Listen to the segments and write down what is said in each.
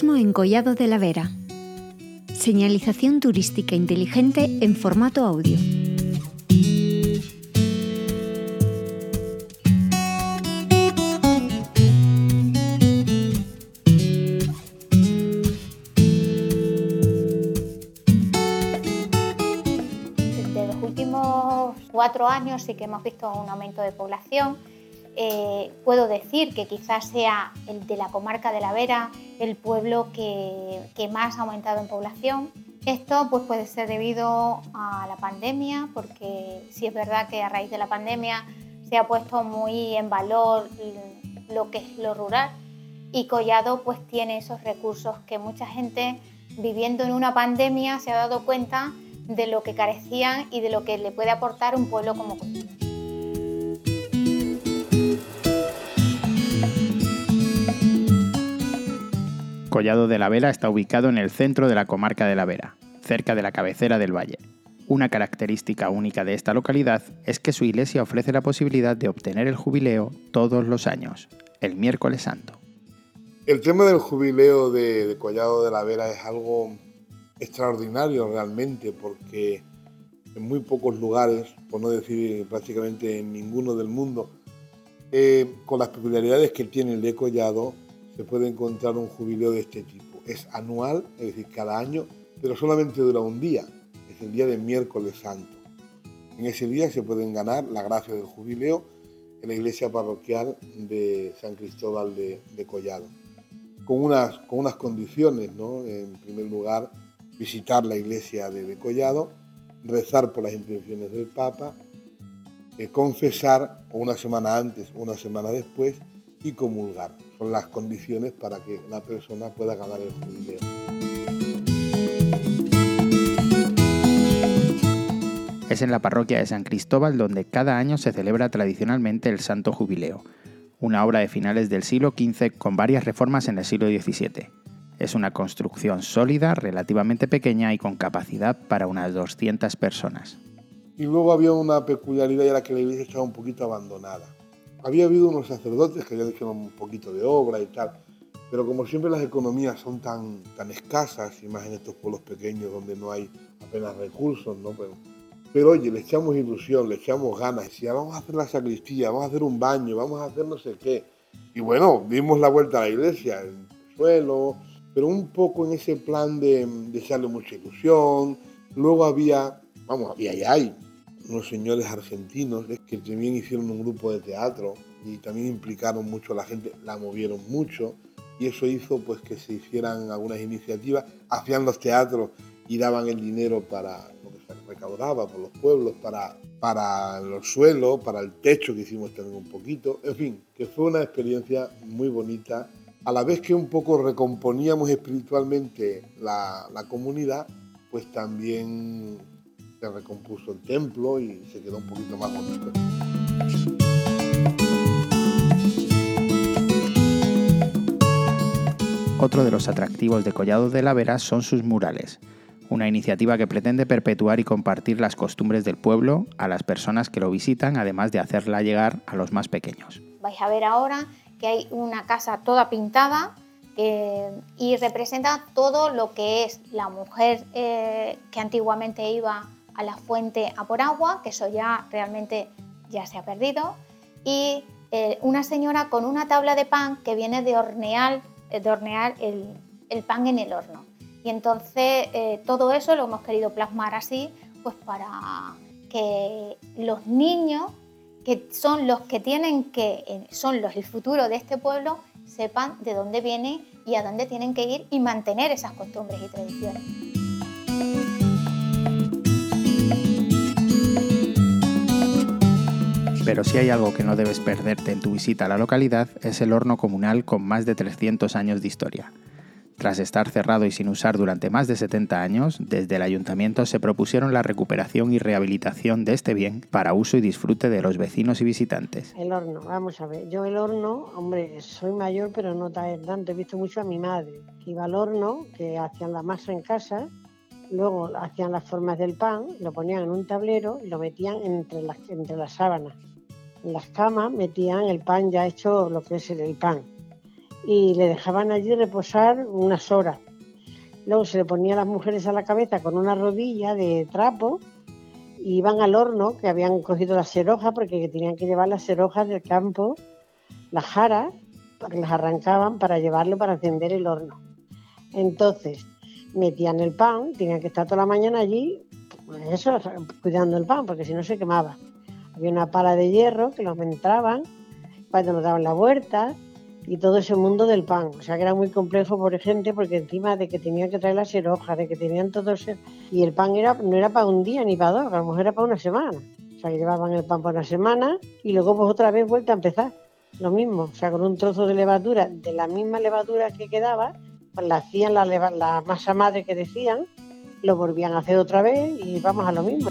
Turismo en Collado de la Vera. Señalización turística inteligente en formato audio. Desde los últimos cuatro años sí que hemos visto un aumento de población eh, puedo decir que quizás sea el de la comarca de la Vera el pueblo que, más ha aumentado en población. Esto pues, puede ser debido a la pandemia, porque sí es verdad que a raíz de la pandemia se ha puesto muy en valor lo que es lo rural y Collado pues tiene esos recursos que mucha gente viviendo en una pandemia se ha dado cuenta de lo que carecían y de lo que le puede aportar un pueblo como Collado. Collado de la Vera está ubicado en el centro de la comarca de la Vera, cerca de la cabecera del valle. Una característica única de esta localidad es que su iglesia ofrece la posibilidad de obtener el jubileo todos los años, el miércoles santo. El tema del jubileo de, Collado de la Vera es algo extraordinario realmente porque en muy pocos lugares, por no decir prácticamente en ninguno del mundo, eh, con las peculiaridades que tiene el de Collado, se puede encontrar un jubileo de este tipo. Es anual, es decir, cada año, pero solamente dura un día, es el día de miércoles santo. En ese día se pueden ganar la gracia del jubileo en la iglesia parroquial de San Cristóbal de, Collado, con unas, con unas condiciones, ¿no? En primer lugar, visitar la iglesia de, Collado, rezar por las intenciones del Papa, eh, confesar una semana antes o una semana después y comulgar. Son las condiciones para que la persona pueda ganar el jubileo. Es en la parroquia de San Cristóbal donde cada año se celebra tradicionalmente el Santo Jubileo, una obra de finales del siglo XV con varias reformas en el siglo XVII. Es una construcción sólida, relativamente pequeña y con capacidad para unas 200 personas. Y luego había una peculiaridad y era que la iglesia estaba un poquito abandonada había habido unos sacerdotes que habían hecho un poquito de obra y tal, pero como siempre las economías son tan, tan escasas, y más en estos pueblos pequeños donde no hay apenas recursos, ¿no? Pero, pero oye, le echamos ilusión, le echamos ganas, decía, vamos a hacer la sacristía, vamos a hacer un baño, vamos a hacer no sé qué. Y bueno, dimos la vuelta a la iglesia, el suelo, pero un poco en ese plan de, de echarle mucha ilusión. Luego había, vamos, había y hay unos señores argentinos que también hicieron un grupo de teatro y también implicaron mucho a la gente, la movieron mucho y eso hizo pues que se hicieran algunas iniciativas, hacían los teatros y daban el dinero para lo que se recaudaba por los pueblos, para, para los suelos, para el techo que hicimos también un poquito, en fin, que fue una experiencia muy bonita, a la vez que un poco recomponíamos espiritualmente la, la comunidad, pues también se recompuso el templo y se quedó un poquito más bonito. Otro de los atractivos de Collado de la Vera son sus murales, una iniciativa que pretende perpetuar y compartir las costumbres del pueblo a las personas que lo visitan, además de hacerla llegar a los más pequeños. Vais a ver ahora que hay una casa toda pintada eh, y representa todo lo que es la mujer eh, que antiguamente iba a la fuente a por agua, que eso ya realmente ya se ha perdido, y eh, una señora con una tabla de pan que viene de hornear, eh, de hornear el, pan en el horno. Y entonces eh, todo eso lo hemos querido plasmar así, pues para que los niños, que son los que tienen que, son los el futuro de este pueblo, sepan de dónde vienen y a dónde tienen que ir y mantener esas costumbres y tradiciones. Pero si hay algo que no debes perderte en tu visita a la localidad es el horno comunal con más de 300 años de historia. Tras estar cerrado y sin usar durante más de 70 años, desde el ayuntamiento se propusieron la recuperación y rehabilitación de este bien para uso y disfrute de los vecinos y visitantes. El horno, vamos a ver, yo el horno, hombre, soy mayor pero no tanto, he visto mucho a mi madre. Iba al horno, que hacían la masa en casa, luego hacían las formas del pan, lo ponían en un tablero y lo metían entre las, entre las sábanas en las camas metían el pan ya hecho, lo que es el pan. y le dejaban allí reposar unas horas. Luego se le ponía a las mujeres a la cabeza con una rodilla de trapo y iban al horno, que habían cogido las serojas, porque tenían que llevar las serojas del campo, las jaras, que las arrancaban para llevarlo para encender el horno. Entonces, metían el pan, tenían que estar toda la mañana allí, pues eso, cuidando el pan, porque si no se quemaba. Había una pala de hierro que los entraban cuando nos daban la vuelta y todo ese mundo del pan. O sea que era muy complejo por gente porque encima de que tenían que traer las serojas, de que tenían todo ese... Y el pan era, no era para un día ni para dos, a lo mejor era para una semana. O sea que llevaban el pan para una semana y luego pues otra vez vuelta a empezar. Lo mismo, o sea, con un trozo de levadura, de la misma levadura que quedaba, pues la hacían la, la masa madre que decían, lo volvían a hacer otra vez y vamos a lo mismo.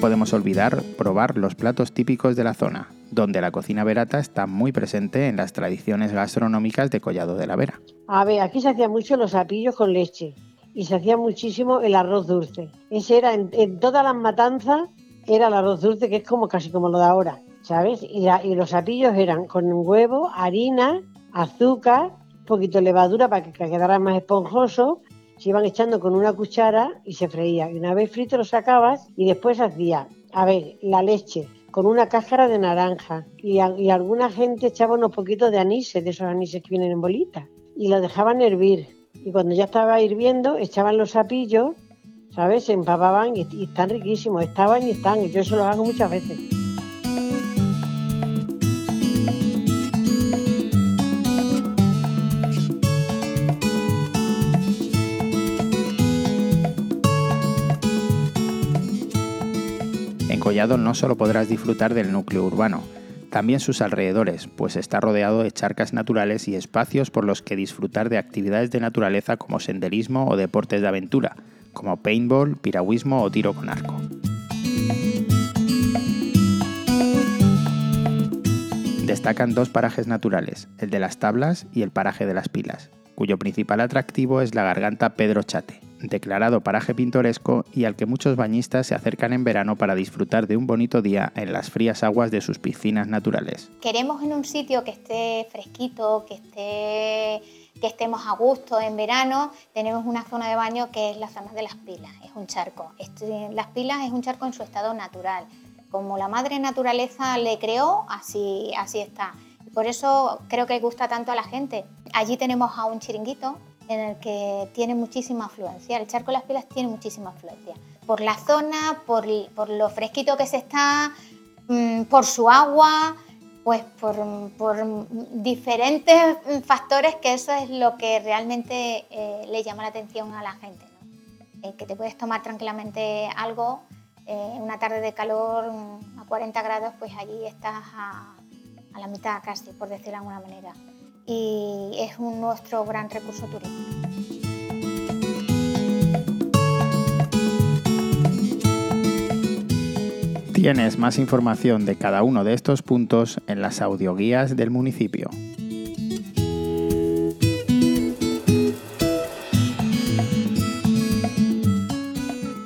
Podemos olvidar probar los platos típicos de la zona, donde la cocina verata está muy presente en las tradiciones gastronómicas de Collado de la Vera. A ver, aquí se hacían mucho los apillos con leche y se hacía muchísimo el arroz dulce. Ese era en, todas las matanzas, era el arroz dulce, que es como casi como lo de ahora, ¿sabes? Y, los apillos eran con huevo, harina, azúcar, poquito de levadura para que quedara más esponjoso se iban echando con una cuchara y se freía. Y una vez frito lo sacabas y después hacía, a ver, la leche con una cáscara de naranja y, alguna gente echaba unos poquitos de anís, de esos anises que vienen en bolitas, y lo dejaban hervir. Y cuando ya estaba hirviendo, echaban los sapillos, ¿sabes? Se empapaban y, y están riquísimos, estaban y están. Yo eso lo hago muchas veces. No solo podrás disfrutar del núcleo urbano, también sus alrededores, pues está rodeado de charcas naturales y espacios por los que disfrutar de actividades de naturaleza como senderismo o deportes de aventura, como paintball, piragüismo o tiro con arco. Destacan dos parajes naturales, el de las tablas y el paraje de las pilas, cuyo principal atractivo es la garganta Pedro Chate, declarado paraje pintoresco y al que muchos bañistas se acercan en verano para disfrutar de un bonito día en las frías aguas de sus piscinas naturales. Queremos en un sitio que esté fresquito, que esté que estemos a gusto en verano, tenemos una zona de baño que es la zona de las pilas, es un charco. Este, las pilas es un charco en su estado natural. Como la madre naturaleza le creó, así, así está. Por eso creo que gusta tanto a la gente. Allí tenemos a un chiringuito en el que tiene muchísima afluencia. El charco de las pilas tiene muchísima afluencia. Por la zona, por, lo fresquito que se está, mm, por su agua, pues por, por, diferentes factores que eso es lo que realmente eh, le llama la atención a la gente. Eh, que te puedes tomar tranquilamente algo, eh, una tarde de calor mm, a 40 grados, pues allí estás a, a la mitad casi, por decirlo de alguna manera y es un, nuestro gran recurso turístico. Tienes más información de cada uno de estos puntos en las audioguías del municipio.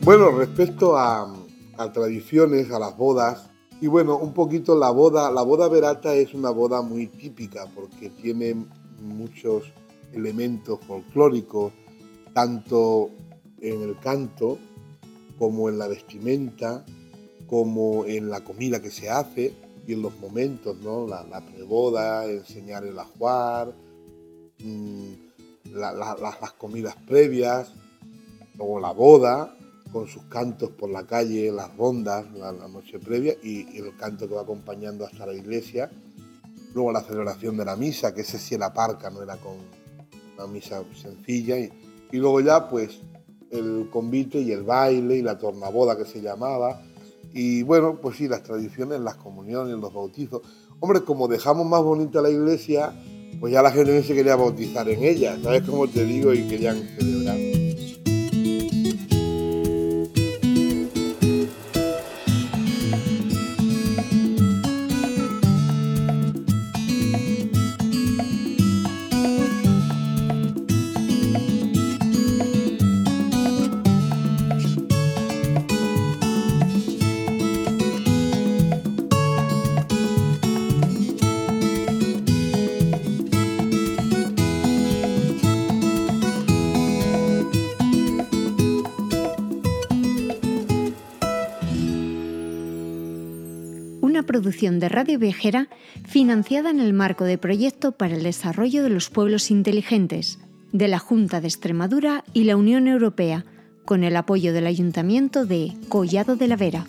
Bueno, respecto a, a tradiciones, a las bodas, y bueno, un poquito la boda, la boda verata es una boda muy típica porque tiene muchos elementos folclóricos, tanto en el canto como en la vestimenta, como en la comida que se hace y en los momentos, ¿no? La, preboda, enseñar el ajuar, mm, las comidas previas, luego la boda, con sus cantos por la calle, las rondas, la, noche previa y, el canto que va acompañando hasta la iglesia. Luego la celebración de la misa, que ese sí era parca, no era con una misa sencilla. Y, y luego ya pues el convite y el baile y la tornaboda que se llamaba. Y bueno, pues sí, las tradiciones, las comuniones, los bautizos. Hombre, como dejamos más bonita la iglesia, pues ya la gente se quería bautizar en ella, ¿sabes cómo te digo? Y querían celebrar. Producción de Radio Viajera financiada en el marco de Proyecto para el Desarrollo de los Pueblos Inteligentes de la Junta de Extremadura y la Unión Europea, con el apoyo del Ayuntamiento de Collado de la Vera.